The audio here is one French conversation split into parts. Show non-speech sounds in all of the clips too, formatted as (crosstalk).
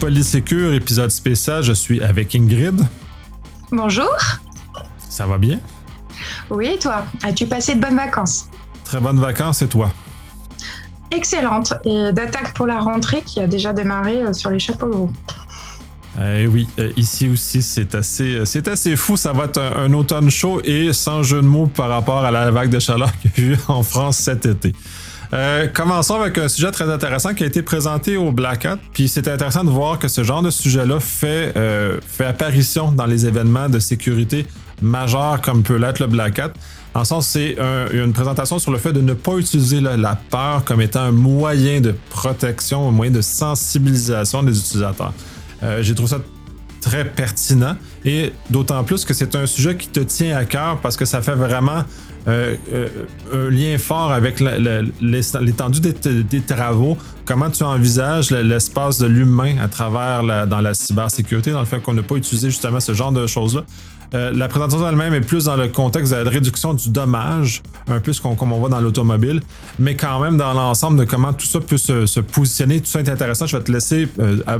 Polysécure, épisode spécial. Je suis avec Ingrid. Bonjour. Ça va bien? Oui, et toi? As-tu passé de bonnes vacances? Très bonnes vacances, et toi? Excellente. Et d'attaque pour la rentrée qui a déjà démarré euh, sur les chapeaux roue. Eh oui, euh, ici aussi, c'est assez, euh, c'est assez fou. Ça va être un, automne chaud et sans jeu de mots par rapport à la vague de chaleur (laughs) qu'il y a eu en France cet été. Commençons avec un sujet très intéressant qui a été présenté au Black Hat. Puis c'est intéressant de voir que ce genre de sujet-là fait, fait apparition dans les événements de sécurité majeurs comme peut l'être le Black Hat. En sens, c'est une présentation sur le fait de ne pas utiliser la peur comme étant un moyen de protection, un moyen de sensibilisation des utilisateurs. Euh, j'ai trouvé ça très pertinent et d'autant plus que c'est un sujet qui te tient à cœur parce que ça fait vraiment euh, euh, un lien fort avec l'étendue des, travaux, comment tu envisages l'espace de l'humain à travers dans la cybersécurité, dans le fait qu'on n'a pas utilisé justement ce genre de choses-là? Euh, la présentation elle-même est plus dans le contexte de la réduction du dommage, un peu comme on voit dans l'automobile, mais quand même dans l'ensemble de comment tout ça peut se, positionner. Tout ça est intéressant. Je vais te laisser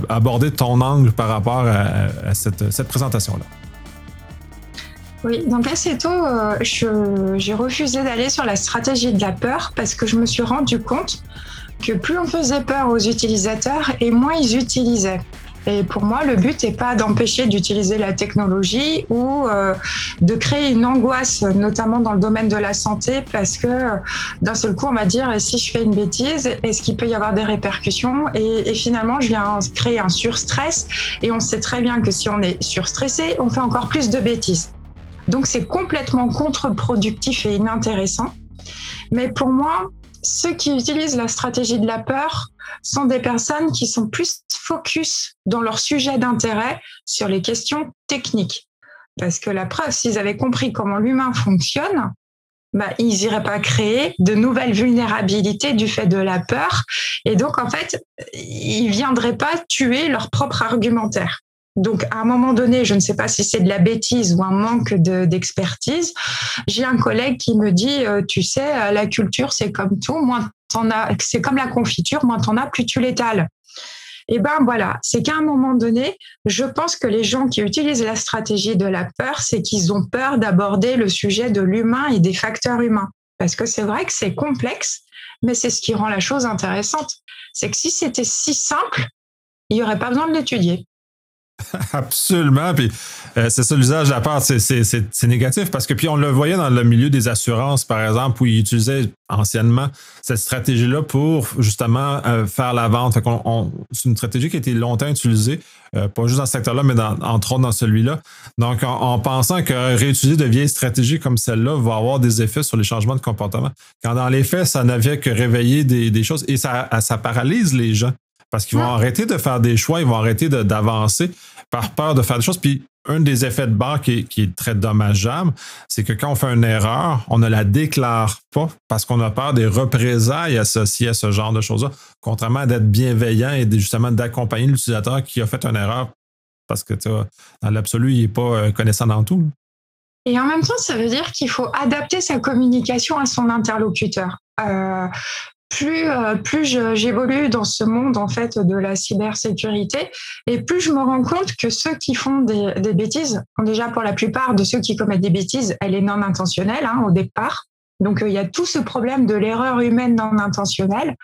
aborder ton angle par rapport à, cette, présentation-là. Oui, donc assez tôt, euh, j'ai refusé d'aller sur la stratégie de la peur parce que je me suis rendu compte que plus on faisait peur aux utilisateurs et moins ils utilisaient. Et pour moi, le but n'est pas d'empêcher d'utiliser la technologie ou euh, de créer une angoisse, notamment dans le domaine de la santé, parce que d'un seul coup, on va dire, si je fais une bêtise, est-ce qu'il peut y avoir des répercussions? Et, et, finalement, je viens créer un surstress. Et on sait très bien que si on est surstressé, on fait encore plus de bêtises. Donc, c'est complètement contre-productif et inintéressant. Mais pour moi, ceux qui utilisent la stratégie de la peur sont des personnes qui sont plus focus dans leur sujet d'intérêt sur les questions techniques. Parce que la preuve, s'ils avaient compris comment l'humain fonctionne, bah, ils n'iraient pas créer de nouvelles vulnérabilités du fait de la peur. Et donc, en fait, ils viendraient pas tuer leur propre argumentaire. Donc, à un moment donné, je ne sais pas si c'est de la bêtise ou un manque d'expertise, j'ai un collègue qui me dit, euh, tu sais, euh, la culture, c'est comme tout, moins t'en as, c'est comme la confiture, moins t'en as, plus tu l'étales. Et eh ben voilà, c'est qu'à un moment donné, je pense que les gens qui utilisent la stratégie de la peur, c'est qu'ils ont peur d'aborder le sujet de l'humain et des facteurs humains. Parce que c'est vrai que c'est complexe, mais c'est ce qui rend la chose intéressante. C'est que si c'était si simple, il n'y aurait pas besoin de l'étudier. (laughs) Absolument. Puis euh, c'est ça l'usage à part, c'est négatif parce que puis on le voyait dans le milieu des assurances, par exemple, où ils utilisaient anciennement cette stratégie-là pour justement euh, faire la vente. c'est une stratégie qui a été longtemps utilisée, euh, pas juste dans ce secteur-là, mais entre autres dans celui-là. Donc, en, pensant que réutiliser de vieilles stratégies comme celle-là va avoir des effets sur les changements de comportement, quand dans les faits, ça n'avait que réveiller des, des choses et ça, ça paralyse les gens parce qu'ils vont arrêter de faire des choix, ils vont arrêter d'avancer par peur de faire des choses. Puis un des effets de barre qui est, très dommageable, c'est que quand on fait une erreur, on ne la déclare pas parce qu'on a peur des représailles associées à ce genre de choses-là, contrairement à d'être bienveillant et justement d'accompagner l'utilisateur qui a fait une erreur parce que dans l'absolu, il n'est pas euh, connaissant dans tout. Et en même temps, ça veut dire qu'il faut adapter sa communication à son interlocuteur. Euh, plus euh, plus j'évolue dans ce monde en fait de la cybersécurité. Et plus je me rends compte que ceux qui font des, des bêtises, déjà pour la plupart de ceux qui commettent des bêtises, elle est non intentionnelle hein, au départ. Donc euh, il y a tout ce problème de l'erreur humaine non intentionnelle.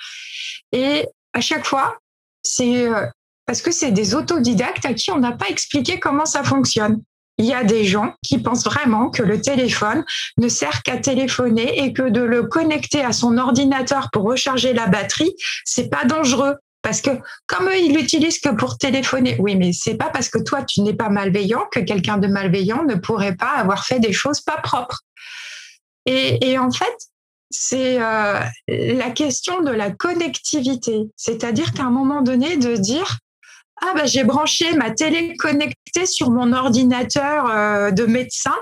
Et à chaque fois c'est euh, parce que c'est des autodidactes à qui on n'a pas expliqué comment ça fonctionne il y a des gens qui pensent vraiment que le téléphone ne sert qu'à téléphoner et que de le connecter à son ordinateur pour recharger la batterie, c'est pas dangereux. Parce que comme eux, ils l'utilisent que pour téléphoner. Oui, mais c'est pas parce que toi, tu n'es pas malveillant que quelqu'un de malveillant ne pourrait pas avoir fait des choses pas propres. Et, en fait, c'est euh, la question de la connectivité. C'est-à-dire qu'à un moment donné, de dire, ah bah j'ai branché ma télé connectée sur mon ordinateur euh, de médecin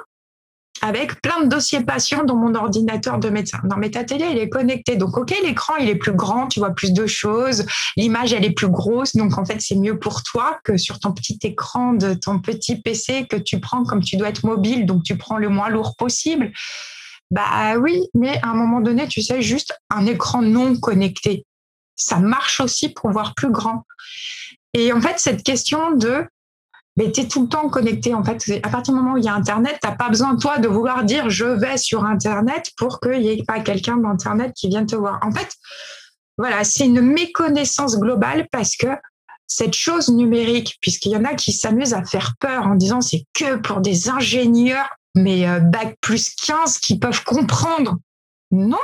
avec plein de dossiers patients dans mon ordinateur de médecin. Non, mais ta télé, elle est connectée. Donc, OK, l'écran, il est plus grand, tu vois plus de choses. L'image, elle est plus grosse. Donc, en fait, c'est mieux pour toi que sur ton petit écran de ton petit PC que tu prends comme tu dois être mobile. Donc, tu prends le moins lourd possible. Bah oui, mais à un moment donné, tu sais, juste un écran non connecté. Ça marche aussi pour voir plus grand. Et en fait, cette question de mais tu tout le temps connecté. En fait, à partir du moment où il y a Internet, tu n'as pas besoin, toi, de vouloir dire je vais sur Internet pour qu'il n'y ait pas quelqu'un d'Internet qui vienne te voir. En fait, voilà, c'est une méconnaissance globale parce que cette chose numérique, puisqu'il y en a qui s'amusent à faire peur en disant c'est que pour des ingénieurs, mais euh, bac plus 15 qui peuvent comprendre. Non,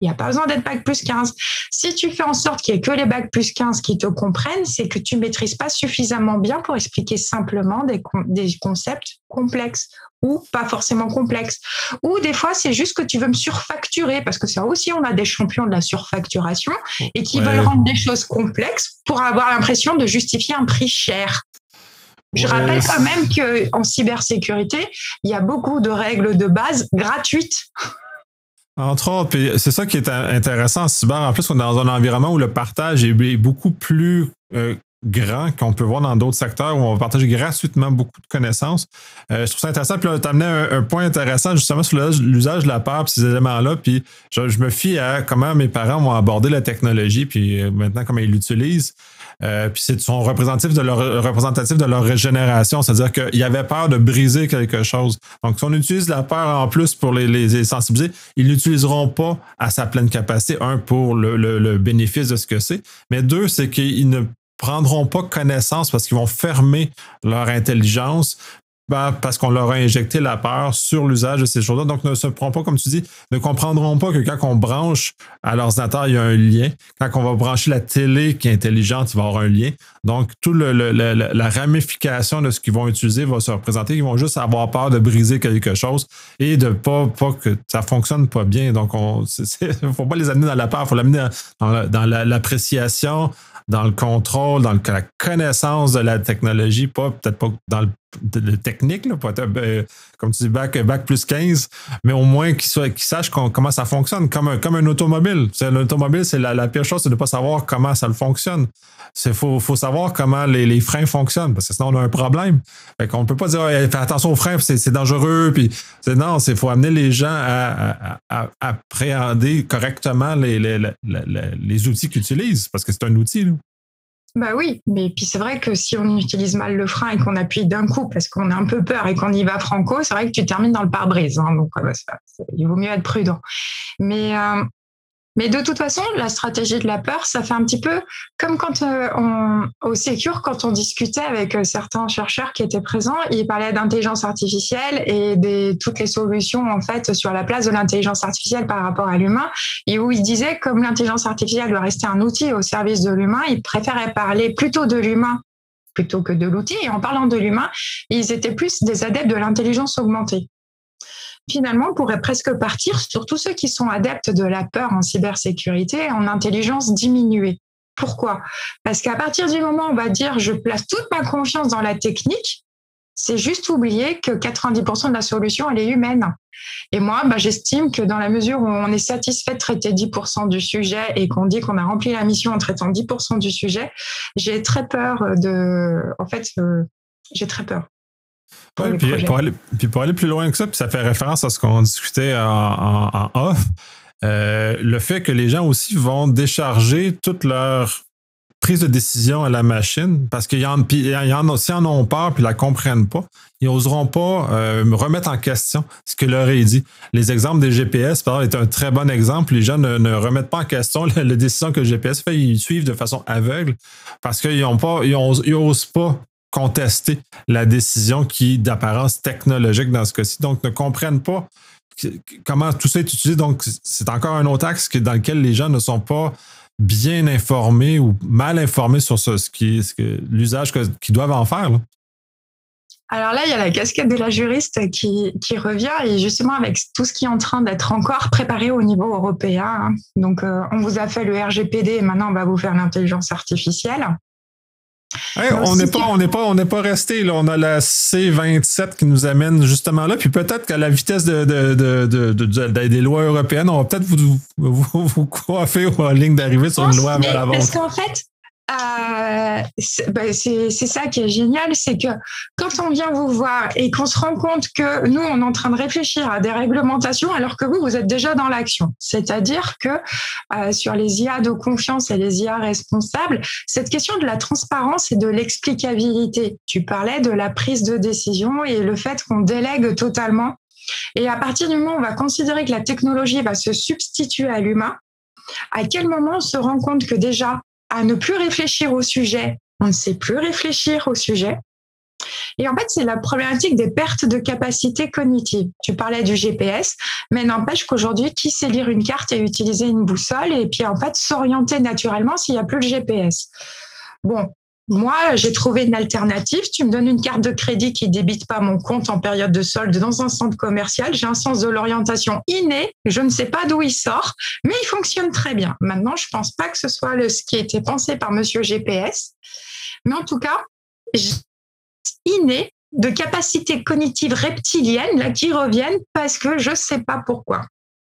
il n'y a pas besoin d'être bac plus 15. Si tu fais en sorte qu'il n'y ait que les bac plus 15 qui te comprennent, c'est que tu maîtrises pas suffisamment bien pour expliquer simplement des, des concepts complexes ou pas forcément complexes. Ou des fois, c'est juste que tu veux me surfacturer parce que ça aussi, on a des champions de la surfacturation et qui veulent rendre des choses complexes pour avoir l'impression de justifier un prix cher. Je rappelle quand même qu'en cybersécurité, il y a beaucoup de règles de base gratuites. Entre autres, c'est ça qui est intéressant en cyber. En plus, on est dans un environnement où le partage est beaucoup plus euh, grand qu'on peut voir dans d'autres secteurs où on va partager gratuitement beaucoup de connaissances. Euh, je trouve ça intéressant. Puis là, tu amené un, point intéressant justement sur l'usage de la peur et ces éléments-là. Puis je, me fie à comment mes parents ont abordé la technologie, puis euh, maintenant comment ils l'utilisent. Euh, puis c'est son représentatif de leur représentatif de leur régénération, c'est-à-dire qu'il y avait peur de briser quelque chose. Donc, si on utilise la peur en plus pour les, les sensibiliser, ils l'utiliseront pas à sa pleine capacité. Un, pour le, le bénéfice de ce que c'est, mais deux, c'est qu'ils ne prendront pas connaissance parce qu'ils vont fermer leur intelligence ben, parce qu'on leur a injecté la peur sur l'usage de ces choses-là. Donc, ne se prend pas, comme tu dis, ne comprendront pas que quand on branche à l'ordinateur, il y a un lien. Quand on va brancher la télé qui est intelligente, il va y avoir un lien. Donc, toute la ramification de ce qu'ils vont utiliser va se représenter. Ils vont juste avoir peur de briser quelque chose et de pas, pas que ça fonctionne pas bien. Donc, il (laughs) ne faut pas les amener dans la peur, il faut l'amener dans, l'appréciation, dans le contrôle, dans la connaissance de la technologie, pas peut-être pas dans le, technique, là, euh, comme tu dis, bac, bac plus 15, mais au moins qu'ils sachent comment ça fonctionne, comme un, comme un automobile. L'automobile, c'est la, pire chose, c'est de ne pas savoir comment ça fonctionne. Il faut, faut, savoir comment les, les, freins fonctionnent, parce que sinon on a un problème. On ne peut pas dire fais attention aux freins, c'est dangereux. Puis, non, il faut amener les gens à, à, appréhender correctement les, les, les outils qu'ils utilisent, parce que c'est un outil. Là. Bah oui, mais puis c'est vrai que si on utilise mal le frein et qu'on appuie d'un coup parce qu'on a un peu peur et qu'on y va franco, c'est vrai que tu termines dans le pare-brise. Hein, donc il vaut mieux être prudent. Mais euh, mais de toute façon, la stratégie de la peur, ça fait un petit peu comme quand euh, on, au Secure, quand on discutait avec euh, certains chercheurs qui étaient présents, ils parlaient d'intelligence artificielle et de toutes les solutions en fait sur la place de l'intelligence artificielle par rapport à l'humain, et où ils disaient comme l'intelligence artificielle doit rester un outil au service de l'humain, ils préféraient parler plutôt de l'humain plutôt que de l'outil. Et en parlant de l'humain, ils étaient plus des adeptes de l'intelligence augmentée finalement, on pourrait presque partir sur tous ceux qui sont adeptes de la peur en cybersécurité en intelligence diminuée. Pourquoi? Parce qu'à partir du moment où on va dire je place toute ma confiance dans la technique, c'est juste oublier que 90% de la solution, elle est humaine. Et moi, bah, j'estime que dans la mesure où on est satisfait de traiter 10% du sujet et qu'on dit qu'on a rempli la mission en traitant 10% du sujet, j'ai très peur de... En fait, euh, j'ai très peur puis, pour aller, puis, pour aller, plus loin que ça, puis ça fait référence à ce qu'on discutait en, off, euh, le fait que les gens aussi vont décharger toute leur prise de décision à la machine, parce qu'il y en, en en ont peur puis la comprennent pas, ils n'oseront pas euh, remettre en question ce que leur est dit. Les exemples des GPS, par exemple, est un très bon exemple. Les gens ne, remettent pas en question la, décision que le GPS fait, ils suivent de façon aveugle parce qu'ils pas, ils n'osent pas contester la décision qui d'apparence technologique dans ce cas-ci. Donc, ne comprennent pas comment tout ça est utilisé. Donc, c'est encore un autre axe dans lequel les gens ne sont pas bien informés ou mal informés sur ce, qui, l'usage qu'ils doivent en faire. Alors là, il y a la casquette de la juriste qui, revient et justement avec tout ce qui est en train d'être encore préparé au niveau européen. Hein. Donc, euh, on vous a fait le RGPD et maintenant on va vous faire l'intelligence artificielle on n'est pas, on n'est pas, on n'est pas resté là. On a la C27 qui nous amène justement là. Puis peut-être qu'à la vitesse de, des lois européennes, on va peut-être vous, vous, vous, coiffer en ligne d'arrivée sur une loi à Parce qu'en fait, euh, c'est ça qui est génial, c'est que quand on vient vous voir et qu'on se rend compte que nous, on est en train de réfléchir à des réglementations alors que vous, vous êtes déjà dans l'action. C'est-à-dire que euh, sur les IA de confiance et les IA responsables, cette question de la transparence et de l'explicabilité, tu parlais de la prise de décision et le fait qu'on délègue totalement. Et à partir du moment où on va considérer que la technologie va se substituer à l'humain, à quel moment on se rend compte que déjà, à ne plus réfléchir au sujet. On ne sait plus réfléchir au sujet. Et en fait, c'est la problématique des pertes de capacité cognitive. Tu parlais du GPS, mais n'empêche qu'aujourd'hui, qui sait lire une carte et utiliser une boussole et puis en fait s'orienter naturellement s'il n'y a plus le GPS. Bon, moi, j'ai trouvé une alternative. Tu me donnes une carte de crédit qui débite pas mon compte en période de solde dans un centre commercial. J'ai un sens de l'orientation inné. Je ne sais pas d'où il sort, mais il fonctionne très bien. Maintenant, je pense pas que ce soit le, ce qui a été pensé par monsieur GPS. Mais en tout cas, inné de capacités cognitives reptiliennes là, qui reviennent parce que je sais pas pourquoi.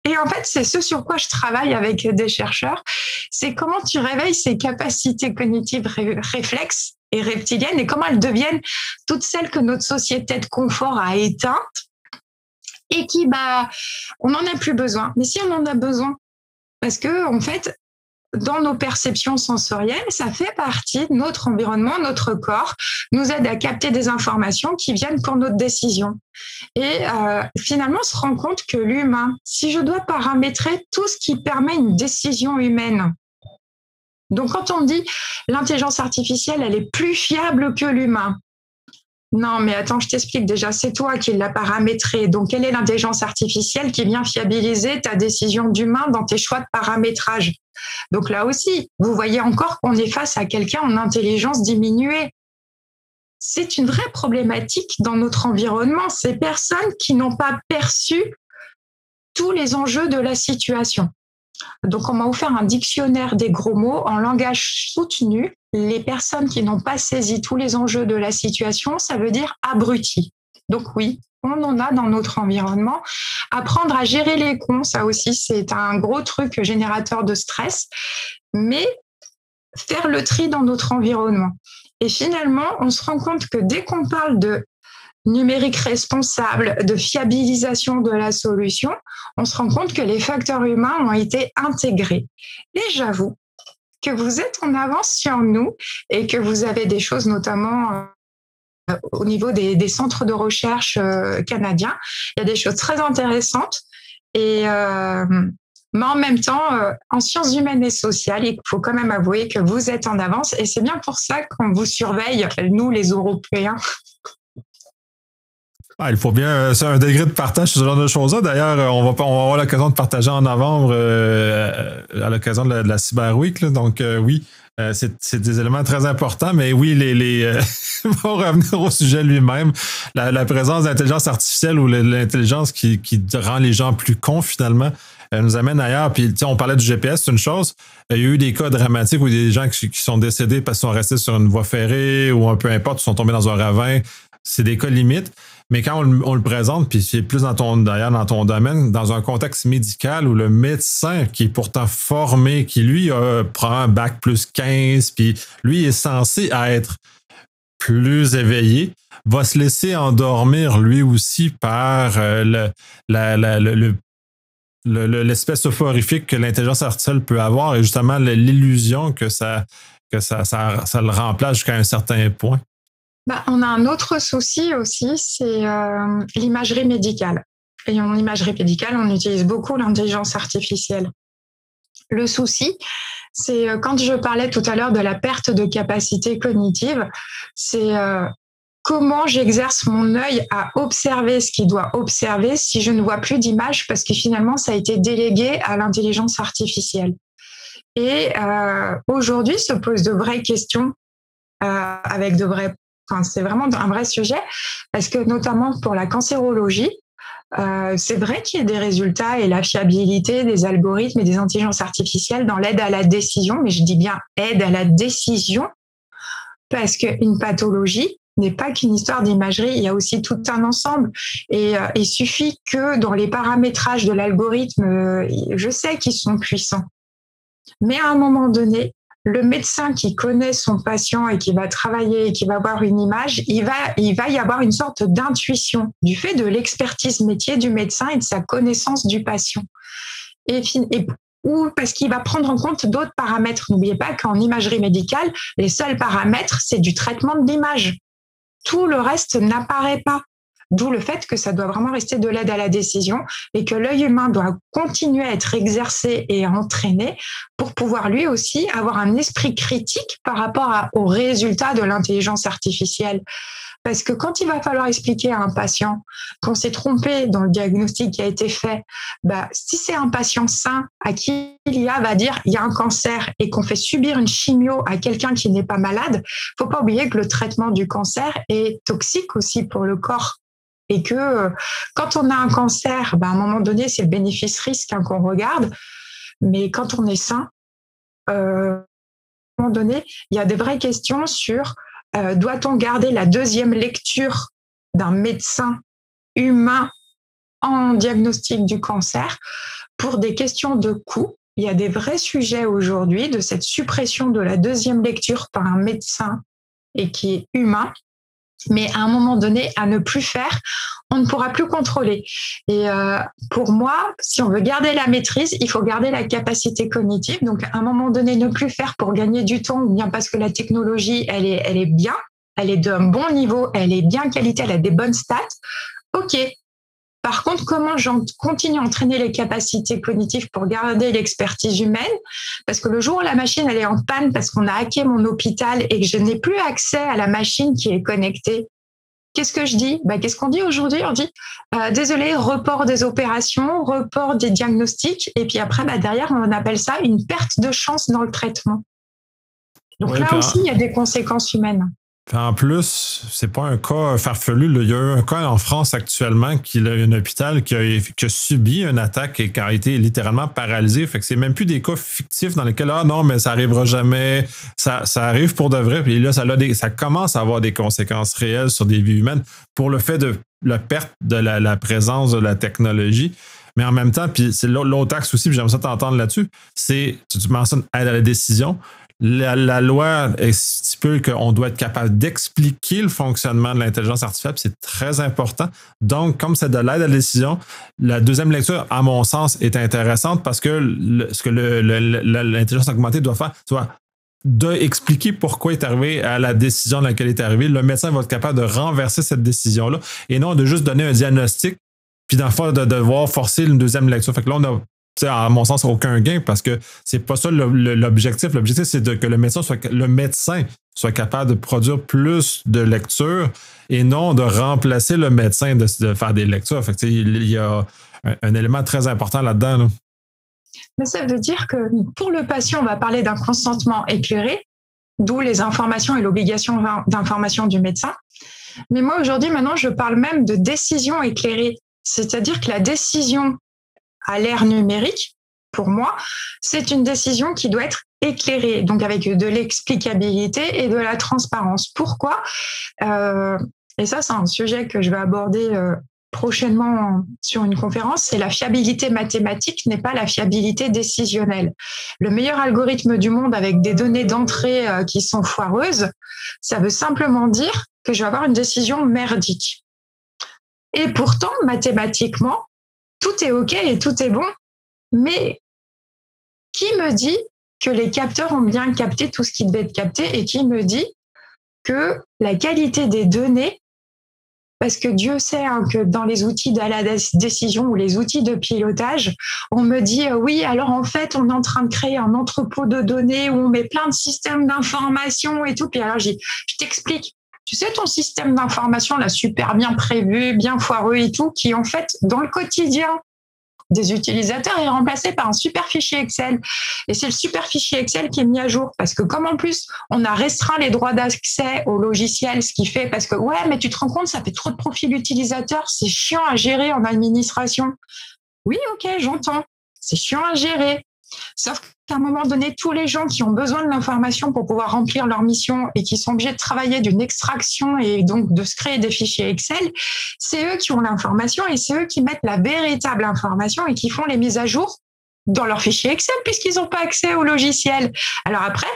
Et en fait, c'est ce sur quoi je travaille avec des chercheurs. C'est comment tu réveilles ces capacités cognitives réflexes et reptiliennes et comment elles deviennent toutes celles que notre société de confort a éteintes et qui, bah, on n'en a plus besoin. Mais si on en a besoin, parce que, en fait, dans nos perceptions sensorielles, ça fait partie de notre environnement, notre corps nous aide à capter des informations qui viennent pour notre décision. Et euh, finalement, on se rend compte que l'humain, si je dois paramétrer tout ce qui permet une décision humaine, donc quand on dit l'intelligence artificielle, elle est plus fiable que l'humain, non, mais attends, je t'explique déjà, c'est toi qui l'as paramétré. Donc, quelle est l'intelligence artificielle qui vient fiabiliser ta décision d'humain dans tes choix de paramétrage Donc là aussi, vous voyez encore qu'on est face à quelqu'un en intelligence diminuée. C'est une vraie problématique dans notre environnement. Ces personnes qui n'ont pas perçu tous les enjeux de la situation. Donc, on vous faire un dictionnaire des gros mots en langage soutenu les personnes qui n'ont pas saisi tous les enjeux de la situation, ça veut dire abrutis. Donc oui, on en a dans notre environnement. Apprendre à gérer les cons, ça aussi, c'est un gros truc générateur de stress. Mais faire le tri dans notre environnement. Et finalement, on se rend compte que dès qu'on parle de numérique responsable, de fiabilisation de la solution, on se rend compte que les facteurs humains ont été intégrés. Et j'avoue que vous êtes en avance sur nous et que vous avez des choses notamment euh, au niveau des, centres de recherche euh, canadiens. Il y a des choses très intéressantes. Et, euh, mais en même temps, en sciences humaines et sociales, il faut quand même avouer que vous êtes en avance. Et c'est bien pour ça qu'on vous surveille, nous les Européens, ah, il faut bien c'est un degré de partage sur ce genre de choses-là. D'ailleurs, on va, on va avoir l'occasion de partager en novembre euh, à l'occasion de la, la Cyber Week. Donc euh, oui, euh, c'est des éléments très importants, mais oui, les, les (laughs) pour revenir au sujet lui-même, la, présence d'intelligence artificielle ou l'intelligence qui, rend les gens plus cons finalement, elle nous amène ailleurs. Puis, on parlait du GPS, c'est une chose. Il y a eu des cas dramatiques où des gens qui, qui sont décédés parce qu'ils sont restés sur une voie ferrée ou un peu importe, ils sont tombés dans un ravin. C'est des cas limites. Mais quand on, le présente, puis c'est plus dans ton, d'ailleurs dans ton domaine, dans un contexte médical où le médecin qui est pourtant formé, qui lui prend un bac plus 15, puis lui est censé être plus éveillé, va se laisser endormir lui aussi par euh, le, le, l'espèce que l'intelligence artificielle peut avoir et justement l'illusion que ça, que ça, ça le remplace jusqu'à un certain point. Bah, on a un autre souci aussi, c'est euh, l'imagerie médicale. Et en imagerie médicale, on utilise beaucoup l'intelligence artificielle. Le souci, c'est euh, quand je parlais tout à l'heure de la perte de capacité cognitive, c'est euh, comment j'exerce mon œil à observer ce qu'il doit observer si je ne vois plus d'image parce que finalement, ça a été délégué à l'intelligence artificielle. Et aujourd'hui se posent de vraies questions avec de vrais c'est vraiment un vrai sujet parce que notamment pour la cancérologie, euh, c'est vrai qu'il y a des résultats et la fiabilité des algorithmes et des intelligences artificielles dans l'aide à la décision, mais je dis bien aide à la décision parce qu'une pathologie n'est pas qu'une histoire d'imagerie, il y a aussi tout un ensemble. Et euh, il suffit que dans les paramétrages de l'algorithme, euh, je sais qu'ils sont puissants. Mais à un moment donné, le médecin qui connaît son patient et qui va travailler et qui va voir une image, il va, il va y avoir une sorte d'intuition du fait de l'expertise métier du médecin et de sa connaissance du patient. Et, et ou parce qu'il va prendre en compte d'autres paramètres. N'oubliez pas qu'en imagerie médicale, les seuls paramètres, c'est du traitement de l'image. Tout le reste n'apparaît pas. D'où le fait que ça doit vraiment rester de l'aide à la décision et que l'œil humain doit continuer à être exercé et entraîné pour pouvoir lui aussi avoir un esprit critique par rapport aux résultats de l'intelligence artificielle. Parce que quand il va falloir expliquer à un patient qu'on s'est trompé dans le diagnostic qui a été fait, bah, si c'est un patient sain à qui il y a va dire il y a un cancer et qu'on fait subir une chimio à quelqu'un qui n'est pas malade, faut pas oublier que le traitement du cancer est toxique aussi pour le corps et que euh, quand on a un cancer, bah, à un moment donné, c'est le bénéfice-risque hein, qu'on regarde. Mais quand on est sain, euh, à un moment donné, il y a des vraies questions sur euh, doit-on garder la deuxième lecture d'un médecin humain en diagnostic du cancer pour des questions de coût? Il y a des vrais sujets aujourd'hui de cette suppression de la deuxième lecture par un médecin et qui est humain mais à un moment donné, à ne plus faire, on ne pourra plus contrôler. Et euh, pour moi, si on veut garder la maîtrise, il faut garder la capacité cognitive. Donc, à un moment donné, ne plus faire pour gagner du temps ou bien parce que la technologie, elle est, elle est bien, elle est d'un bon niveau, elle est bien qualité, elle a des bonnes stats. OK, par contre, comment je continue à entraîner les capacités cognitives pour garder l'expertise humaine? Parce que le jour où la machine elle est en panne parce qu'on a hacké mon hôpital et que je n'ai plus accès à la machine qui est connectée, qu'est-ce que je dis? Bah, Qu'est-ce qu'on dit aujourd'hui? On dit euh, désolé, report des opérations, report des diagnostics, et puis après, bah, derrière, on appelle ça une perte de chance dans le traitement. Donc là aussi, il y a des conséquences humaines. En plus, c'est pas un cas farfelu. Il y a eu un cas en France actuellement qui a un hôpital qui a, subi une attaque et qui a été littéralement paralysé. Fait que c'est même plus des cas fictifs dans lesquels ah non, mais ça arrivera jamais. Ça, arrive pour de vrai. Puis là, ça, commence à avoir des conséquences réelles sur des vies humaines pour le fait de la perte de la, présence de la technologie. Mais en même temps, puis c'est l'autre axe aussi, puis j'aimerais ça t'entendre là-dessus, c'est, tu mentionnes aide à la décision. La, loi stipule qu'on doit être capable d'expliquer le fonctionnement de l'intelligence artificielle, c'est très important. Donc, comme c'est de l'aide à la décision, la deuxième lecture, à mon sens, est intéressante parce que ce que l'intelligence augmentée doit faire, soit d'expliquer pourquoi il est arrivé à la décision dans laquelle est arrivé. Le médecin va être capable de renverser cette décision-là et non de juste donner un diagnostic puis d'en de devoir forcer une deuxième lecture. Fait là, on a à mon sens, aucun gain parce que c'est pas ça l'objectif. L'objectif, c'est que le médecin, soit, le médecin soit capable de produire plus de lectures et non de remplacer le médecin de, faire des lectures. Fait il y a un, élément très important là-dedans. Mais ça veut dire que pour le patient, on va parler d'un consentement éclairé, d'où les informations et l'obligation d'information du médecin. Mais moi, aujourd'hui, maintenant, je parle même de décision éclairée. C'est-à-dire que la décision à l'ère numérique, pour moi, c'est une décision qui doit être éclairée, donc avec de l'explicabilité et de la transparence. Pourquoi? Euh, Et ça, c'est un sujet que je vais aborder euh, prochainement sur une conférence, c'est la fiabilité mathématique n'est pas la fiabilité décisionnelle. Le meilleur algorithme du monde avec des données d'entrée euh, qui sont foireuses, ça veut simplement dire que je vais avoir une décision merdique. Et pourtant, mathématiquement, tout est OK et tout est bon, mais qui me dit que les capteurs ont bien capté tout ce qui devait être capté et qui me dit que la qualité des données, parce que Dieu sait hein, que dans les outils de la décision ou les outils de pilotage, on me dit euh, oui, alors en fait, on est en train de créer un entrepôt de données où on met plein de systèmes d'information et tout. Puis alors, je t'explique. Tu sais, ton système d'information, là, super bien prévu, bien foireux et tout, qui, en fait, dans le quotidien des utilisateurs, est remplacé par un super fichier Excel. Et c'est le super fichier Excel qui est mis à jour. Parce que comme en plus, on a restreint les droits d'accès au logiciel, ce qui fait, parce que, ouais, mais tu te rends compte, ça fait trop de profils utilisateurs, c'est chiant à gérer en administration. Oui, ok, j'entends. C'est chiant à gérer. Sauf qu'à un moment donné, tous les gens qui ont besoin de l'information pour pouvoir remplir leur mission et qui sont obligés de travailler d'une extraction et donc de se créer des fichiers Excel, c'est eux qui ont l'information et c'est eux qui mettent la véritable information et qui font les mises à jour dans leur fichier Excel puisqu'ils n'ont pas accès au logiciel. Alors après,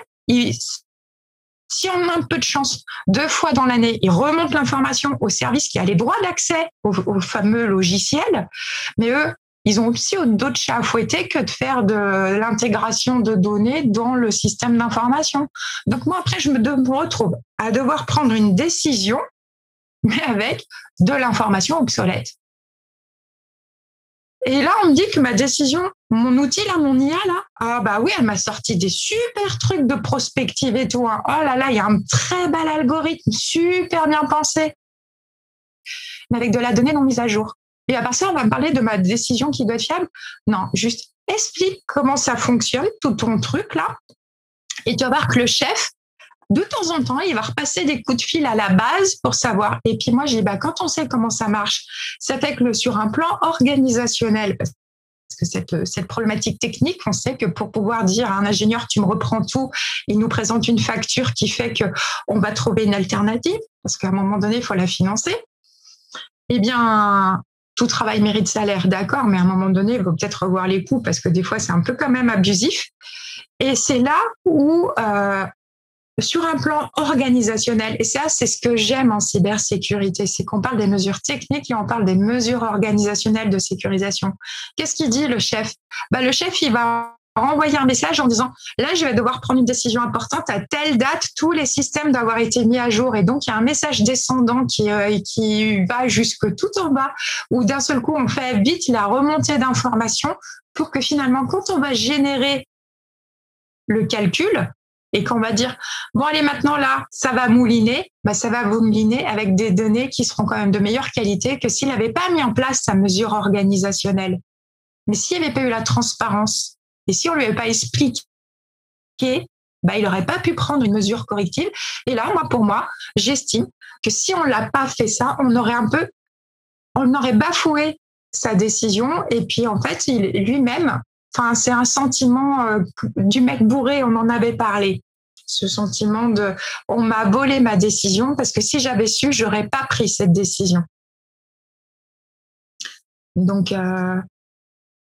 si on a un peu de chance, deux fois dans l'année, ils remontent l'information au service qui a les droits d'accès au, fameux logiciel. Mais eux, ils ont aussi d'autres chats à fouetter que de faire de l'intégration de données dans le système d'information. Donc moi, après, je me retrouve à devoir prendre une décision, mais avec de l'information obsolète. Et là, on me dit que ma décision, mon outil, mon IA, là, ah bah oui, elle m'a sorti des super trucs de prospective et tout. Hein. Oh là là, il y a un très bel algorithme, super bien pensé, mais avec de la donnée non mise à jour. Et à part ça, on va me parler de ma décision qui doit être fiable. Non, juste explique comment ça fonctionne, tout ton truc là. Et tu vas voir que le chef, de temps en temps, il va repasser des coups de fil à la base pour savoir. Et puis moi, j'ai bah, quand on sait comment ça marche, ça fait que sur un plan organisationnel, parce que cette, cette problématique technique, on sait que pour pouvoir dire à un ingénieur, tu me reprends tout, il nous présente une facture qui fait que on va trouver une alternative, parce qu'à un moment donné, il faut la financer. Eh bien, tout travail mérite salaire, d'accord, mais à un moment donné, il faut peut-être revoir les coûts parce que des fois, c'est un peu quand même abusif. Et c'est là où euh, sur un plan organisationnel, et ça, c'est ce que j'aime en cybersécurité, c'est qu'on parle des mesures techniques et on parle des mesures organisationnelles de sécurisation. Qu'est-ce qu'il dit le chef? Bah, Le chef, il va renvoyer un message en disant là je vais devoir prendre une décision importante à telle date. Tous les systèmes doivent avoir été mis à jour. Et donc il y a un message descendant qui euh, qui va jusque tout en bas où d'un seul coup on fait vite la remontée d'informations pour que finalement quand on va générer le calcul et qu'on va dire bon allez maintenant là ça va mouliner bah ça va mouliner avec des données qui seront quand même de meilleure qualité que s'il n'avait pas mis en place sa mesure organisationnelle. Mais s'il n'y avait pas eu la transparence et si on lui avait pas expliqué bah, il n'aurait pas pu prendre une mesure corrective. Et là, moi, pour moi, j'estime que si on l'a pas fait ça, on aurait un peu, on aurait bafoué sa décision. Et puis, en fait, lui-même, Enfin, c'est un sentiment euh, du mec bourré, on en avait parlé. Ce sentiment de on m'a volé ma décision parce que si j'avais su, j'aurais pas pris cette décision. Donc, euh,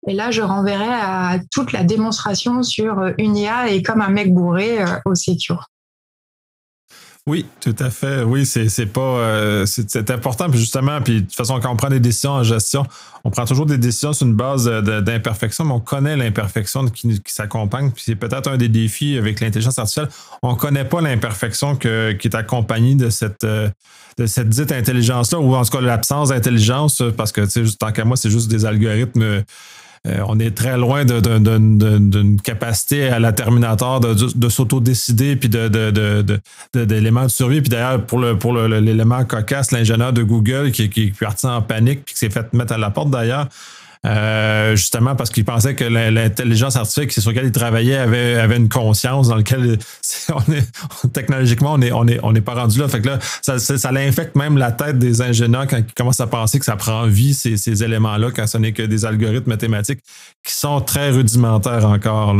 et là, je renverrai à toute la démonstration sur une IA et comme un mec bourré euh, au Secure. Oui, tout à fait. Oui, c'est pas euh, c'est important puis justement puis de toute façon quand on prend des décisions en gestion, on prend toujours des décisions sur une base d'imperfection, mais on connaît l'imperfection qui, qui s'accompagne. Puis c'est peut-être un des défis avec l'intelligence artificielle. On connaît pas l'imperfection qui est accompagnée de cette euh, de cette dite intelligence là ou en tout cas l'absence d'intelligence parce que tu sais tant qu'à moi c'est juste des algorithmes euh, on est très loin d'une capacité à la Terminator de, de, s'auto-décider puis d'éléments de, survie. Puis d'ailleurs, pour le pour l'élément cocasse, l'ingénieur de Google qui, qui est parti en panique puis qui s'est fait mettre à la porte d'ailleurs, euh, justement parce qu'il pensait que l'intelligence artificielle sur laquelle il travaillait avait, une conscience dans laquelle (laughs) on est technologiquement on est on est on n'est pas rendu là. Fait que là, ça, ça, l'infecte même la tête des ingénieurs quand ils commencent à penser que ça prend vie ces, ces éléments-là quand ce n'est que des algorithmes mathématiques qui sont très rudimentaires encore.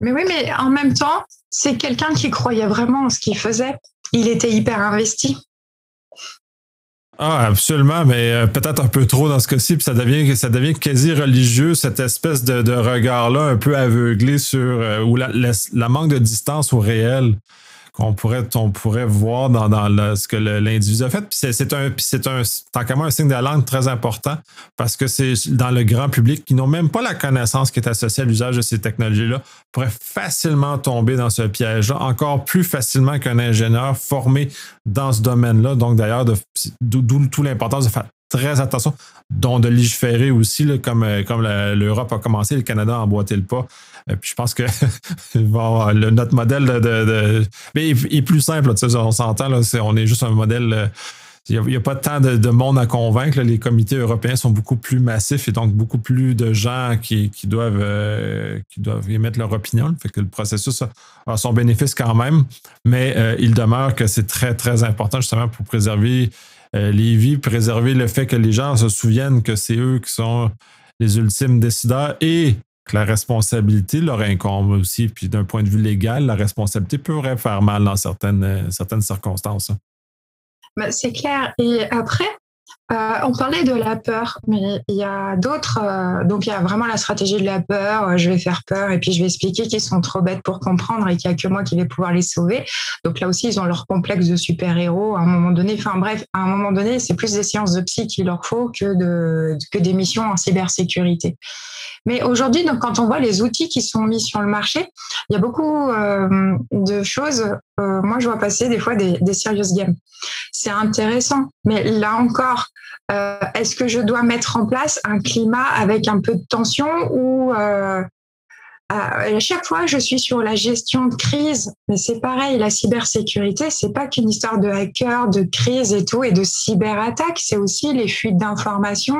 Mais oui, mais en même temps, c'est quelqu'un qui croyait vraiment en ce qu'il faisait. Il était hyper investi. Ah, absolument, mais euh, peut-être un peu trop dans ce cas-ci, puis ça devient, ça devient quasi religieux, cette espèce de, regard-là un peu aveuglé sur, euh, ou la, la, manque de distance au réel qu'on pourrait, on pourrait voir dans, dans ce que l'individu a fait. Puis c'est un, c'est un, tant qu'à moi, un signe d'alarme très important parce que c'est dans le grand public qui n'ont même pas la connaissance qui est associée à l'usage de ces technologies-là pourrait facilement tomber dans ce piège-là, encore plus facilement qu'un ingénieur formé dans ce domaine-là. Donc d'ailleurs, d'où toute l'importance de faire très attention, dont de légiférer aussi, comme, euh, l'Europe a commencé, le Canada a emboîté le pas. Euh, puis je pense que (laughs) notre modèle est plus simple, on s'entend, on est juste un modèle. Euh, il n'y a, pas tant de, monde à convaincre. Les comités européens sont beaucoup plus massifs et donc beaucoup plus de gens qui, doivent, qui doivent émettre leur opinion. Fait que le processus a, son bénéfice quand même, mais il demeure que c'est très, très important justement pour préserver euh, les vies, préserver le fait que les gens se souviennent que c'est eux qui sont les ultimes décideurs et que la responsabilité leur incombe aussi. Puis d'un point de vue légal, la responsabilité pourrait faire mal dans certaines, certaines circonstances. Ben, c'est clair. Et après, euh, on parlait de la peur, mais il y a d'autres. Euh, donc, il y a vraiment la stratégie de la peur. Euh, je vais faire peur et puis je vais expliquer qu'ils sont trop bêtes pour comprendre et qu'il n'y a que moi qui vais pouvoir les sauver. Donc, là aussi, ils ont leur complexe de super-héros à un moment donné. Enfin, bref, à un moment donné, c'est plus des séances de psy qu'il leur faut que, de, que des missions en cybersécurité. Mais aujourd'hui, quand on voit les outils qui sont mis sur le marché, il y a beaucoup de choses. Moi, je vois passer des fois des, des serious games. C'est intéressant, mais là encore, euh, est-ce que je dois mettre en place un climat avec un peu de tension ou euh, à chaque fois, je suis sur la gestion de crise, mais c'est pareil, la cybersécurité, c'est pas qu'une histoire de hacker, de crise et tout, et de cyberattaque, c'est aussi les fuites d'informations,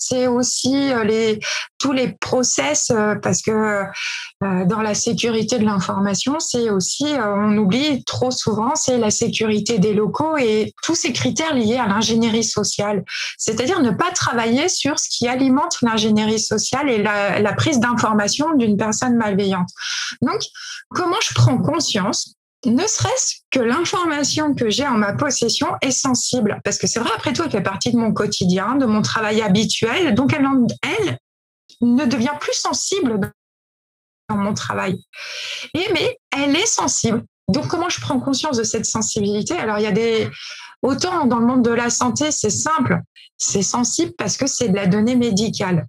c'est aussi euh, les, tous les process, euh, parce que euh, dans la sécurité de l'information, c'est aussi, on oublie trop souvent, c'est la sécurité des locaux et tous ces critères liés à l'ingénierie sociale. C'est-à-dire ne pas travailler sur ce qui alimente l'ingénierie sociale et la, la prise d'information d'une personne malveillante. Donc, comment je prends conscience ne serait-ce que l'information que j'ai en ma possession est sensible, parce que c'est vrai, après tout, elle fait partie de mon quotidien, de mon travail habituel, donc elle, elle ne devient plus sensible dans mon travail. Et mais elle est sensible. Donc comment je prends conscience de cette sensibilité? Alors il y a des autant dans le monde de la santé, c'est simple, c'est sensible parce que c'est de la donnée médicale.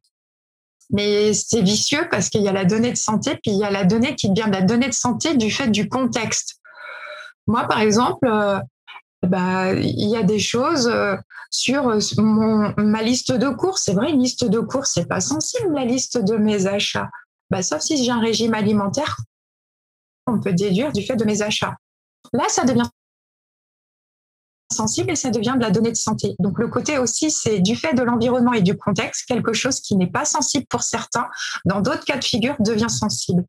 Mais c'est vicieux parce qu'il y a la donnée de santé, puis il y a la donnée qui vient de la donnée de santé du fait du contexte. Moi, par exemple, euh, bah, il y a des choses euh, sur mon, ma liste de courses. C'est vrai, une liste de courses, c'est pas sensible, la liste de mes achats. Bah, sauf si j'ai un régime alimentaire, on peut déduire du fait de mes achats. Là, ça devient sensible et ça devient de la donnée de santé. Donc le côté aussi, c'est du fait de l'environnement et du contexte, quelque chose qui n'est pas sensible pour certains, dans d'autres cas de figure, devient sensible.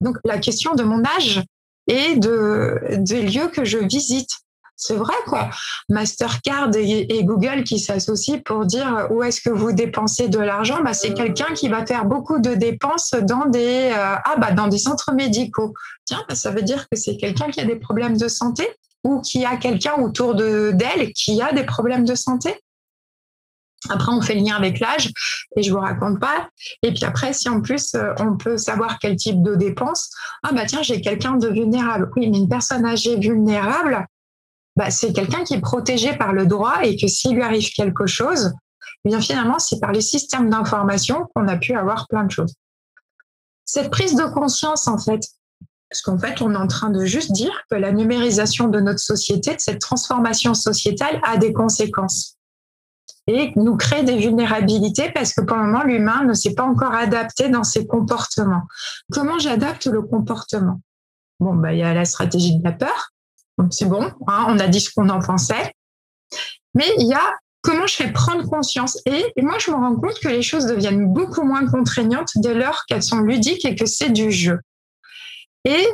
Donc la question de mon âge et de, des lieux que je visite. C'est vrai, quoi. Mastercard et, Google qui s'associent pour dire où est-ce que vous dépensez de l'argent. Bah, c'est quelqu'un qui va faire beaucoup de dépenses dans des, euh, ah, bah, dans des centres médicaux. Tiens, bah, ça veut dire que c'est quelqu'un qui a des problèmes de santé ou qui a quelqu'un autour d'elle qui a des problèmes de santé. Après, on fait le lien avec l'âge et je vous raconte pas. Et puis après, si en plus euh, on peut savoir quel type de dépense, ah bah tiens, j'ai quelqu'un de vulnérable. Oui, mais une personne âgée vulnérable, bah, c'est quelqu'un qui est protégé par le droit et que s'il lui arrive quelque chose, eh bien finalement, c'est par les systèmes d'information qu'on a pu avoir plein de choses. Cette prise de conscience, en fait, parce qu'en fait, on est en train de juste dire que la numérisation de notre société, de cette transformation sociétale, a des conséquences et nous crée des vulnérabilités parce que pour le moment, l'humain ne s'est pas encore adapté dans ses comportements. Comment j'adapte le comportement? Bon, bah, il y a la stratégie de la peur. C'est bon, hein, on a dit ce qu'on en pensait. Mais il y a comment je fais prendre conscience. Et moi, je me rends compte que les choses deviennent beaucoup moins contraignantes dès lors qu'elles sont ludiques et que c'est du jeu. Et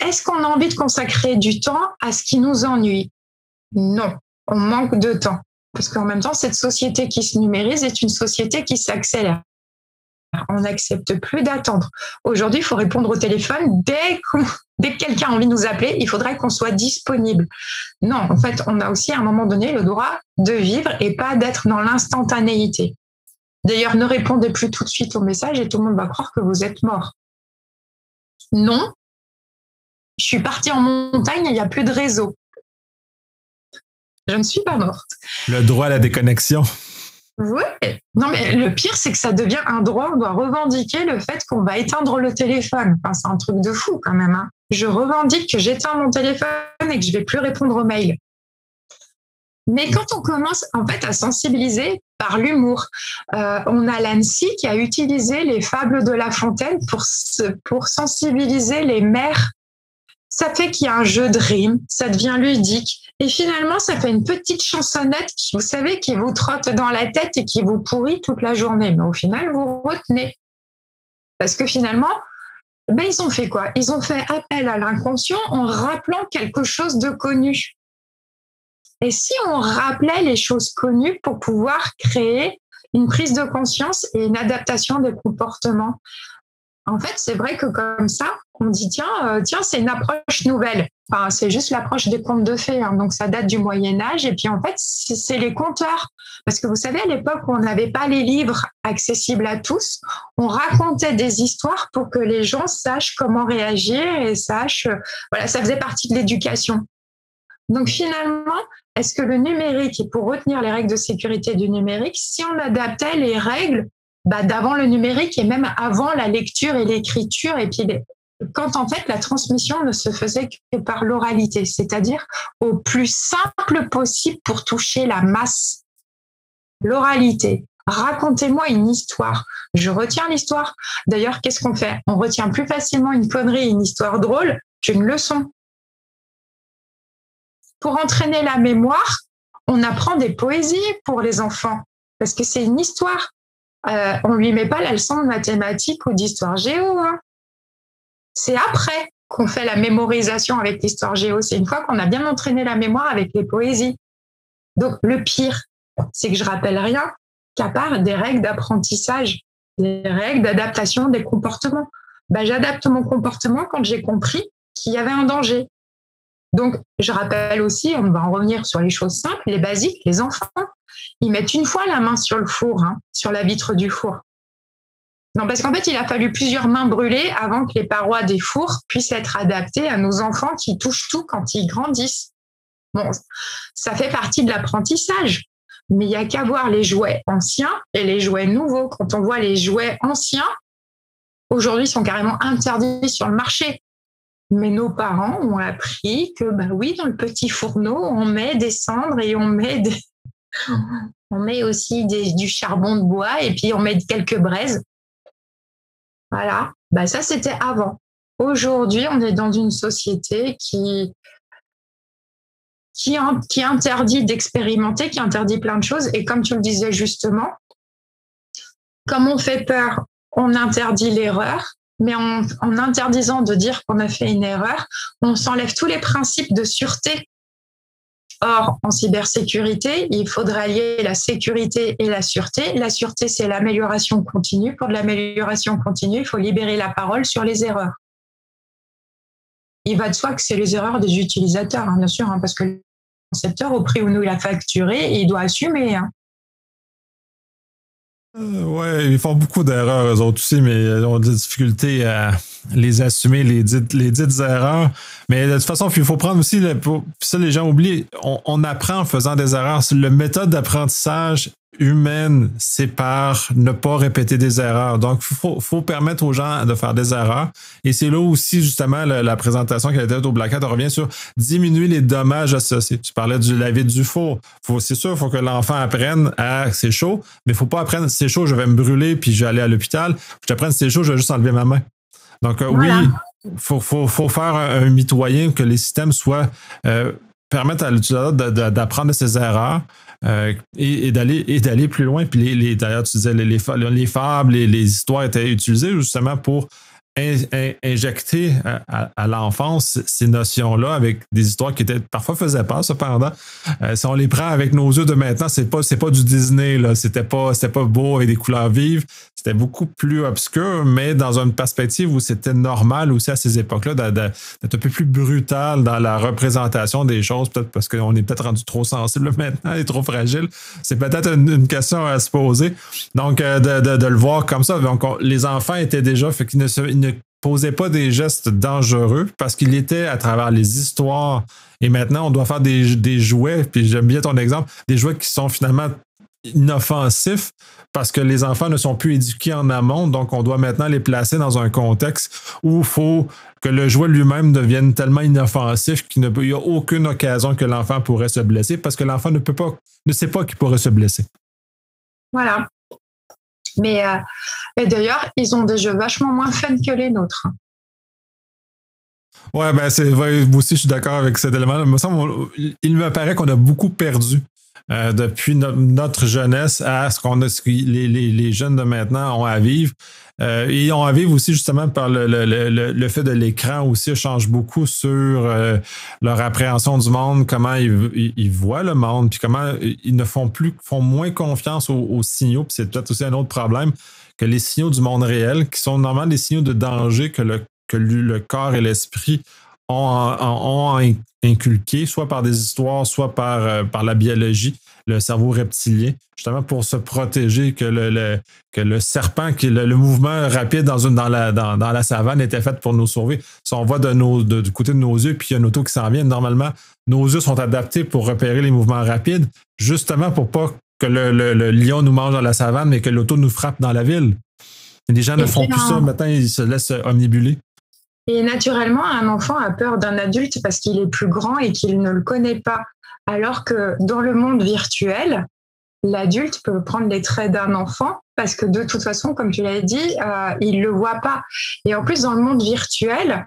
est-ce qu'on a envie de consacrer du temps à ce qui nous ennuie? Non, on manque de temps. Parce qu'en même temps, cette société qui se numérise est une société qui s'accélère. On n'accepte plus d'attendre. Aujourd'hui, il faut répondre au téléphone dès, que quelqu'un a envie de nous appeler, il faudrait qu'on soit disponible. Non, en fait, on a aussi à un moment donné le droit de vivre et pas d'être dans l'instantanéité. D'ailleurs, ne répondez plus tout de suite au message et tout le monde va croire que vous êtes mort non, je suis partie en montagne, il n'y a plus de réseau. Je ne suis pas morte. Le droit à la déconnexion. Oui. Non, mais le pire, c'est que ça devient un droit. On doit revendiquer le fait qu'on va éteindre le téléphone. Enfin, c'est un truc de fou quand même. Hein. Je revendique que j'éteins mon téléphone et que je vais plus répondre aux mails. Mais quand on commence en fait à sensibiliser par l'humour, euh, on a l'ANSI qui a utilisé les fables de La Fontaine pour, sensibiliser les mères. Ça fait qu'il y a un jeu de rime, ça devient ludique. Et finalement, ça fait une petite chansonnette qui, vous savez, qui vous trotte dans la tête et qui vous pourrit toute la journée. Mais au final, vous retenez. Parce que finalement, ben, ils ont fait quoi? Ils ont fait appel à l'inconscient en rappelant quelque chose de connu. Et si on rappelait les choses connues pour pouvoir créer une prise de conscience et une adaptation des comportements? En fait, c'est vrai que comme ça, on dit tiens, euh, tiens, c'est une approche nouvelle. Enfin, c'est juste l'approche des contes de fées. Hein. Donc, ça date du Moyen Âge. Et puis, en fait, c'est les conteurs. Parce que vous savez, à l'époque on n'avait pas les livres accessibles à tous, on racontait des histoires pour que les gens sachent comment réagir et sachent. Voilà, ça faisait partie de l'éducation. Donc, finalement, est-ce que le numérique, et pour retenir les règles de sécurité du numérique, si on adaptait les règles bah, d'avant le numérique et même avant la lecture et l'écriture, et puis quand en fait la transmission ne se faisait que par l'oralité, c'est-à-dire au plus simple possible pour toucher la masse. L'oralité. Racontez-moi une histoire. Je retiens l'histoire. D'ailleurs, qu'est-ce qu'on fait? On retient plus facilement une connerie, une histoire drôle qu'une leçon. Pour entraîner la mémoire, on apprend des poésies pour les enfants parce que c'est une histoire. Euh, on lui met pas la leçon de mathématiques ou d'histoire géo. Hein. C'est après qu'on fait la mémorisation avec l'histoire géo. C'est une fois qu'on a bien entraîné la mémoire avec les poésies. Donc, le pire, c'est que je rappelle rien qu'à part des règles d'apprentissage, des règles d'adaptation des comportements. Ben, j'adapte mon comportement quand j'ai compris qu'il y avait un danger. Donc, je rappelle aussi, on va en revenir sur les choses simples, les basiques, les enfants, ils mettent une fois la main sur le four, hein, sur la vitre du four. Non, parce qu'en fait, il a fallu plusieurs mains brûlées avant que les parois des fours puissent être adaptées à nos enfants qui touchent tout quand ils grandissent. Bon, ça fait partie de l'apprentissage, mais il n'y a qu'à voir les jouets anciens et les jouets nouveaux. Quand on voit les jouets anciens, aujourd'hui, sont carrément interdits sur le marché. Mais nos parents ont appris que, bah oui, dans le petit fourneau, on met des cendres et on met des, (laughs) on met aussi du charbon de bois et puis on met quelques braises. Voilà, bah ça c'était avant. Aujourd'hui, on est dans une société qui, qui, qui interdit d'expérimenter, qui interdit plein de choses. Et comme tu le disais justement, comme on fait peur, on interdit l'erreur. Mais en, interdisant de dire qu'on a fait une erreur, on s'enlève tous les principes de sûreté Or, en cybersécurité, il faudrait allier la sécurité et la sûreté. La sûreté, c'est l'amélioration continue. Pour de l'amélioration continue, il faut libérer la parole sur les erreurs. Il va de soi que c'est les erreurs des utilisateurs, hein, bien sûr, hein, parce que le concepteur, au prix où nous l'a facturé, il doit assumer. Hein. Euh, ouais, ils font beaucoup d'erreurs, eux autres aussi, mais ils ont des difficultés à les assumer, les dites, les dites erreurs. Mais de toute façon, il faut prendre aussi, ça les gens oublient, on, apprend en faisant des erreurs. Le méthode d'apprentissage humaine, c'est par ne pas répéter des erreurs. Donc, il faut, permettre aux gens de faire des erreurs. Et c'est là aussi, justement, la, présentation qui a été faite au Black Hat, revient sur diminuer les dommages associés. Tu parlais du laver du four. C'est sûr, il faut que l'enfant apprenne à c'est chaud, mais il ne faut pas apprendre c'est chaud, je vais me brûler, puis je vais aller à l'hôpital. Je t'apprends c'est chaud, je vais juste enlever ma main. Donc, euh, oui, il faut, faire un, mitoyen que les systèmes soient. Euh, permettent à l'utilisateur d'apprendre de ses erreurs euh, et, d'aller plus loin. Puis les, d'ailleurs, tu disais les, les, les fables, les, les, histoires étaient utilisées justement pour injecter à, l'enfance ces notions-là avec des histoires qui étaient parfois faisaient pas cependant. Euh, si on les prend avec nos yeux de maintenant c'est pas pas du Disney là. C'était pas pas beau avec des couleurs vives. C'était beaucoup plus obscur mais dans une perspective où c'était normal aussi à ces époques-là d'être un peu plus brutal dans la représentation des choses peut-être parce qu'on est peut-être rendu trop sensible (laughs) maintenant et trop fragile. C'est peut-être une, question à se poser. Donc euh, de, le voir comme ça. Donc les enfants étaient déjà fait qu'ils ne posait pas des gestes dangereux parce qu'il était à travers les histoires. Et maintenant, on doit faire des, jouets, puis j'aime bien ton exemple, des jouets qui sont finalement inoffensifs parce que les enfants ne sont plus éduqués en amont, donc on doit maintenant les placer dans un contexte où il faut que le jouet lui-même devienne tellement inoffensif qu'il n'y a aucune occasion que l'enfant pourrait se blesser parce que l'enfant ne ne sait pas qu'il pourrait se blesser. Voilà. Mais euh, d'ailleurs, ils ont des jeux vachement moins fun que les nôtres. Ouais, ben c'est vrai, moi aussi je suis d'accord avec cet élément. Il me paraît qu'on a beaucoup perdu euh, depuis notre jeunesse à ce qu'on a ce que les, les, jeunes de maintenant ont à vivre. Euh, et on à vivre aussi justement par le, le, le, le fait de l'écran aussi change beaucoup sur euh, leur appréhension du monde, comment ils, voient le monde, puis comment ils ne font plus, font moins confiance aux, signaux. Puis c'est peut-être aussi un autre problème que les signaux du monde réel, qui sont normalement des signaux de danger que le, que le corps et l'esprit ont, inculqué, soit par des histoires, soit par, euh, par la biologie, le cerveau reptilien, justement pour se protéger que le, que le serpent, que le, mouvement rapide dans, une, dans, la, dans, la savane était fait pour nous sauver. Si on voit de nos, du côté de nos yeux, puis il y a une auto qui s'en vient, normalement, nos yeux sont adaptés pour repérer les mouvements rapides, justement pour pas que le, lion nous mange dans la savane, mais que l'auto nous frappe dans la ville. les gens ne font plus ça, maintenant ils se laissent omnibuler. Et naturellement, un enfant a peur d'un adulte parce qu'il est plus grand et qu'il ne le connaît pas. Alors que dans le monde virtuel, l'adulte peut prendre les traits d'un enfant parce que de toute façon, comme tu l'as dit, euh, il ne le voit pas. Et en plus, dans le monde virtuel,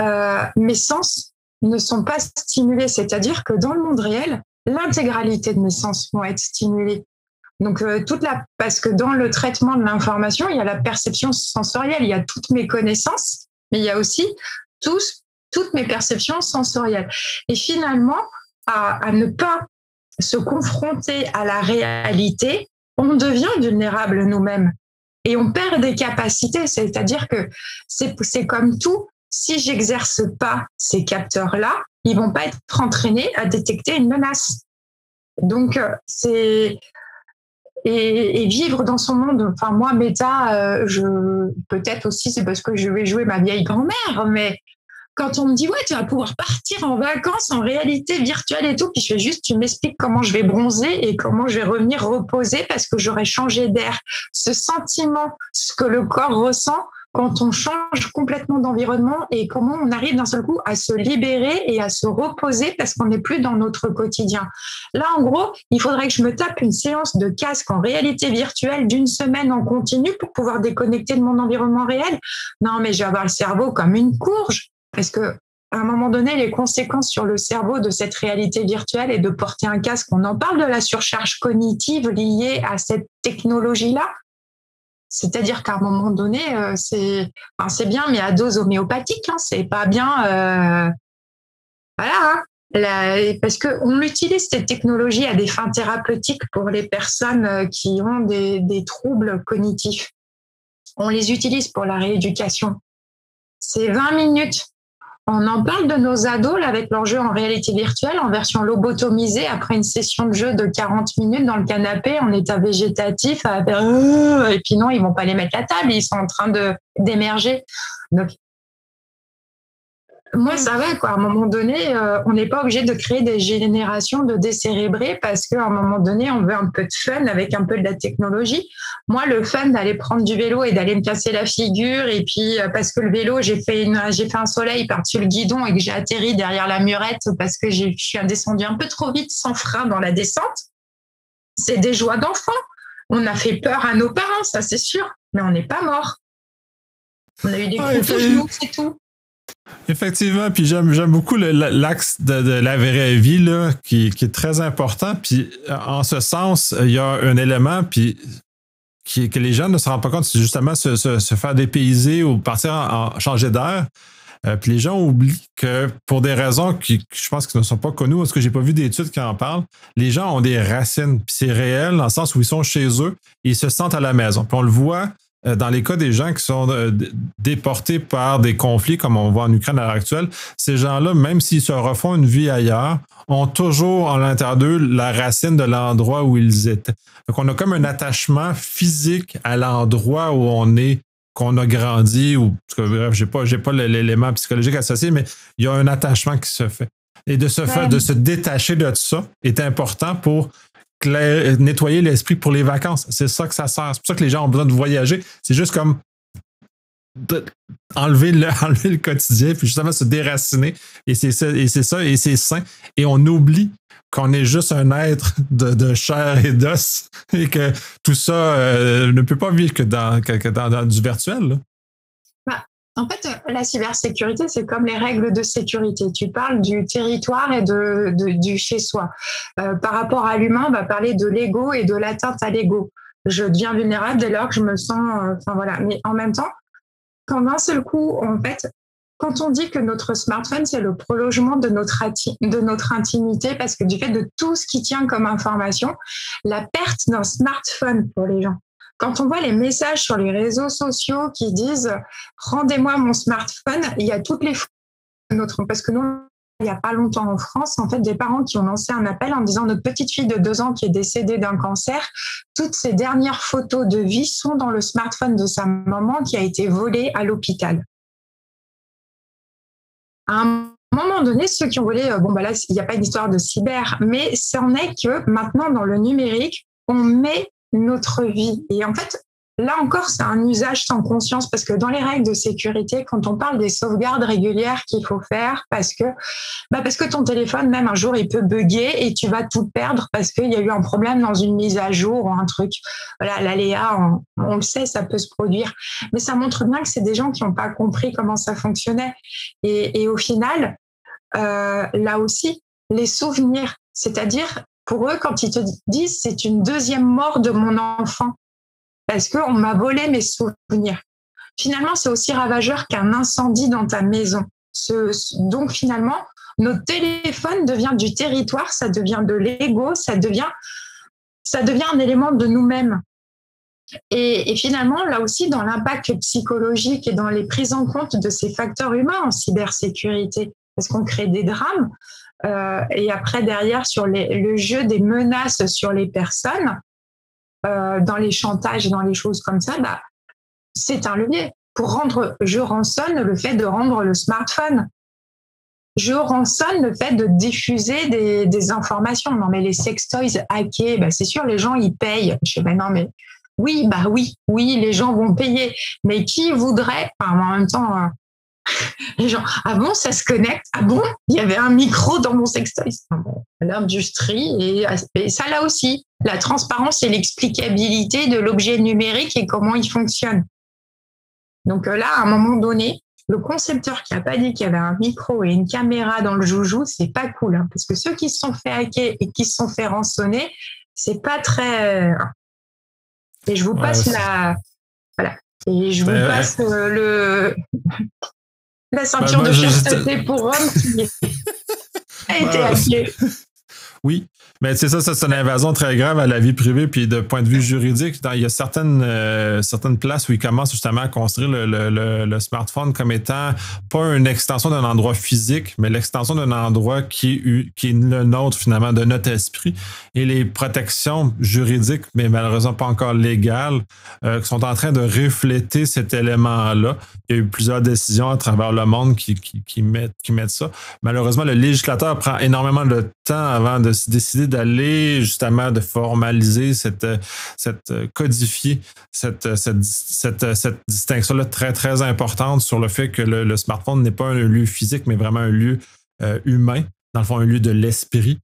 euh, mes sens ne sont pas stimulés. C'est-à-dire que dans le monde réel, l'intégralité de mes sens vont être stimulés. Donc euh, toute la parce que dans le traitement de l'information, il y a la perception sensorielle, il y a toutes mes connaissances, mais il y a aussi tous, toutes mes perceptions sensorielles. Et finalement, à, ne pas se confronter à la réalité, on devient vulnérable nous-mêmes et on perd des capacités. C'est-à-dire que c'est comme tout, si j'exerce pas ces capteurs-là, ils vont pas être entraînés à détecter une menace. Donc, euh, c'est et, vivre dans son monde. Enfin, moi, méta, euh, je peut-être aussi c'est parce que je vais jouer ma vieille grand-mère, mais quand on me dit ouais, tu vas pouvoir partir en vacances en réalité virtuelle et tout, puis je fais juste, tu m'expliques comment je vais bronzer et comment je vais revenir reposer parce que j'aurais changé d'air. Ce sentiment, ce que le corps ressent, quand on change complètement d'environnement et comment on arrive d'un seul coup à se libérer et à se reposer parce qu'on n'est plus dans notre quotidien. Là, en gros, il faudrait que je me tape une séance de casque en réalité virtuelle d'une semaine en continu pour pouvoir déconnecter de mon environnement réel. Non, mais je vais avoir le cerveau comme une courge parce que à un moment donné, les conséquences sur le cerveau de cette réalité virtuelle et de porter un casque, on en parle de la surcharge cognitive liée à cette technologie-là. C'est-à-dire qu'à un moment donné, euh, c'est c'est bien, mais à dose homéopathique, hein, c'est pas bien. Euh, voilà, hein. parce qu'on utilise cette technologie à des fins thérapeutiques pour les personnes euh, qui ont des, des troubles cognitifs. On les utilise pour la rééducation. C'est 20 minutes on en parle de nos ados avec leur jeu en réalité virtuelle, en version lobotomisée, après une session de jeu de 40 minutes dans le canapé en état végétatif, et puis non, ils vont pas les mettre à table, ils sont en train de d'émerger. Moi, ça va, quoi. À un moment donné, euh, on n'est pas obligé de créer des générations de décérébrés parce qu'à un moment donné, on veut un peu de fun avec un peu de la technologie. Moi, le fun d'aller prendre du vélo et d'aller me casser la figure, et puis euh, parce que le vélo, j'ai fait, une, j'ai fait un soleil par-dessus le guidon et que j'ai atterri derrière la murette parce que je suis descendu un peu trop vite sans frein dans la descente, c'est des joies d'enfant. On a fait peur à nos parents, ça c'est sûr, mais on n'est pas mort. On a eu des coups de genoux, c'est tout. Effectivement, puis j'aime, beaucoup l'axe de, la vraie vie là, qui, est très important. Puis en ce sens, il y a un élément puis qui, que les gens ne se rendent pas compte, c'est justement se, faire dépayser ou partir en, changer d'air. Euh, puis les gens oublient que pour des raisons qui, je pense, qui ne sont pas connues, parce que j'ai pas vu d'études qui en parlent, les gens ont des racines. Puis c'est réel dans le sens où ils sont chez eux, et ils se sentent à la maison. Puis on le voit euh, dans les cas des gens qui sont euh, déportés par des conflits, comme on voit en Ukraine à l'heure actuelle, ces gens-là, même s'ils se refont une vie ailleurs, ont toujours en l'intérieur d'eux la racine de l'endroit où ils étaient. Donc, on a comme un attachement physique à l'endroit où on est, qu'on a grandi, ou bref, j'ai pas, j'ai pas l'élément psychologique associé, mais il y a un attachement qui se fait. Et de se faire, de se détacher de ça est important pour nettoyer l'esprit pour les vacances. C'est ça que ça sert. C'est pour ça que les gens ont besoin de voyager. C'est juste comme enlever, le, (laughs) enlever le quotidien, puis justement se déraciner. Et c'est ça, et c'est ça, et c'est sain. Et on oublie qu'on est juste un être de, chair et d'os (laughs) et que tout ça euh, ne peut pas vivre que dans, que, dans, du virtuel. En fait, la cybersécurité, c'est comme les règles de sécurité. Tu parles du territoire et de, du chez-soi. Euh, par rapport à l'humain, on va parler de l'ego et de l'atteinte à l'ego. Je deviens vulnérable dès lors que je me sens. Euh, voilà. Mais en même temps, quand d'un seul coup, en fait, quand on dit que notre smartphone, c'est le prolongement de notre, de notre intimité, parce que du fait de tout ce qui tient comme information, la perte d'un smartphone pour les gens, quand on voit les messages sur les réseaux sociaux qui disent rendez-moi mon smartphone, il y a toutes les notre, parce que nous, il n'y a pas longtemps en France, en fait, des parents qui ont lancé un appel en disant notre petite fille de deux ans qui est décédée d'un cancer, toutes ses dernières photos de vie sont dans le smartphone de sa maman qui a été volée à l'hôpital. À un moment donné, ceux qui ont volé, euh, bon, bah là, il n'y a pas d'histoire de cyber, mais c'en est que maintenant, dans le numérique, on met notre vie. Et en fait, Là encore, c'est un usage sans conscience parce que dans les règles de sécurité, quand on parle des sauvegardes régulières qu'il faut faire, parce que, bah parce que ton téléphone, même un jour, il peut bugger et tu vas tout perdre parce qu'il y a eu un problème dans une mise à jour ou un truc. Voilà, l'aléa, on, le sait, ça peut se produire. Mais ça montre bien que c'est des gens qui n'ont pas compris comment ça fonctionnait. Et, au final, euh, là aussi, les souvenirs, c'est-à-dire pour eux, quand ils te disent c'est une deuxième mort de mon enfant, parce qu'on m'a volé mes souvenirs. Finalement, c'est aussi ravageur qu'un incendie dans ta maison. donc finalement, notre téléphone devient du territoire, ça devient de l'ego, ça devient, ça devient un élément de nous-mêmes. Et, finalement, là aussi, dans l'impact psychologique et dans les prises en compte de ces facteurs humains en cybersécurité, parce qu'on crée des drames, euh, et après derrière sur le jeu des menaces sur les personnes, euh, dans les chantages et dans les choses comme ça, bah, c'est un levier. Pour rendre, je rançonne le fait de rendre le smartphone. Je rançonne le fait de diffuser des, informations. Non, mais les sextoys hackés, bah, c'est sûr, les gens, ils payent. Je sais, bah, non, mais oui, bah oui, oui, les gens vont payer. Mais qui voudrait, en même temps, euh, les gens, ah bon, ça se connecte? Ah bon, il y avait un micro dans mon sextoy. L'industrie, et, ça là aussi, la transparence et l'explicabilité de l'objet numérique et comment il fonctionne. Donc euh, là, à un moment donné, le concepteur qui a pas dit qu'il y avait un micro et une caméra dans le joujou, c'est pas cool, hein, parce que ceux qui se sont fait hacker et qui se sont fait rançonner, c'est pas très. Euh, et je vous passe la. Voilà. Et je vous passe euh, le (laughs) la ceinture bah, de chasteté pour homme qui (laughs) a été hackée. (laughs) Oui, mais c'est ça, ça c'est une invasion très grave à la vie privée. Puis de point de vue juridique, il y a certaines, euh, certaines places où ils commencent justement à construire le, smartphone comme étant pas une extension d'un endroit physique, mais l'extension d'un endroit qui, qui est le nôtre finalement, de notre esprit. Et les protections juridiques, mais malheureusement pas encore légales, euh, sont en train de refléter cet élément-là. Il y a eu plusieurs décisions à travers le monde qui, qui, mettent, qui mettent ça. Malheureusement, le législateur prend énormément de temps avant de décider d'aller justement de formaliser cette, cette codifier cette, cette, distinction-là très, très importante sur le fait que le, smartphone n'est pas un lieu physique, mais vraiment un lieu euh, humain, dans le fond, un lieu de l'esprit.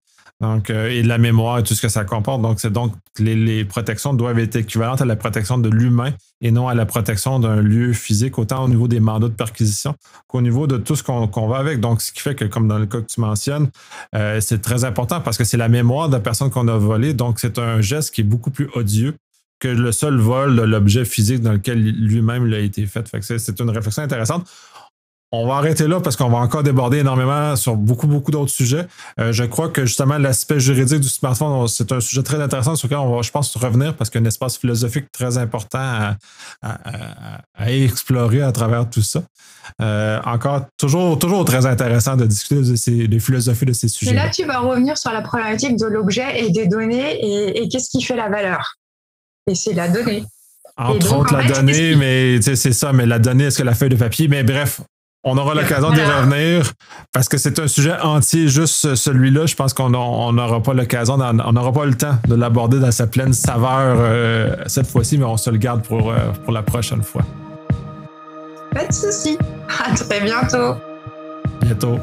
Euh, et de la mémoire et tout ce que ça comporte. Donc, c'est donc les, protections doivent être équivalentes à la protection de l'humain et non à la protection d'un lieu physique, autant au niveau des mandats de perquisition qu'au niveau de tout ce qu'on va avec. Donc, ce qui fait que, comme dans le cas que tu mentionnes, euh, c'est très important parce que c'est la mémoire de la personne qu'on a volée. Donc, c'est un geste qui est beaucoup plus odieux que le seul vol de l'objet physique dans lequel lui-même il a été fait. fait c'est une réflexion intéressante. On va arrêter là parce qu'on va encore déborder énormément sur beaucoup, beaucoup d'autres sujets. Euh, je crois que justement, l'aspect juridique du smartphone, c'est un sujet très intéressant sur lequel on va, je pense, revenir parce qu'il y a un espace philosophique très important à, explorer à travers tout ça. Euh, encore, toujours, toujours très intéressant de discuter de ces, des philosophies de ces sujets. Et là, tu vas revenir sur la problématique de l'objet et des données et, et qu'est-ce qui fait la valeur. Et c'est la donnée. Entre autres, la donnée, mais c'est ça, mais la donnée, est-ce que la feuille de papier, mais bref, on aura l'occasion d'y (laughs) revenir parce que c'est un sujet entier, juste celui-là. Je pense qu'on n'aura pas l'occasion, on n'aura pas le temps de l'aborder dans sa pleine saveur euh, cette fois-ci, mais on se le garde pour, euh, pour la prochaine fois. Pas de souci. À très bientôt. Bientôt.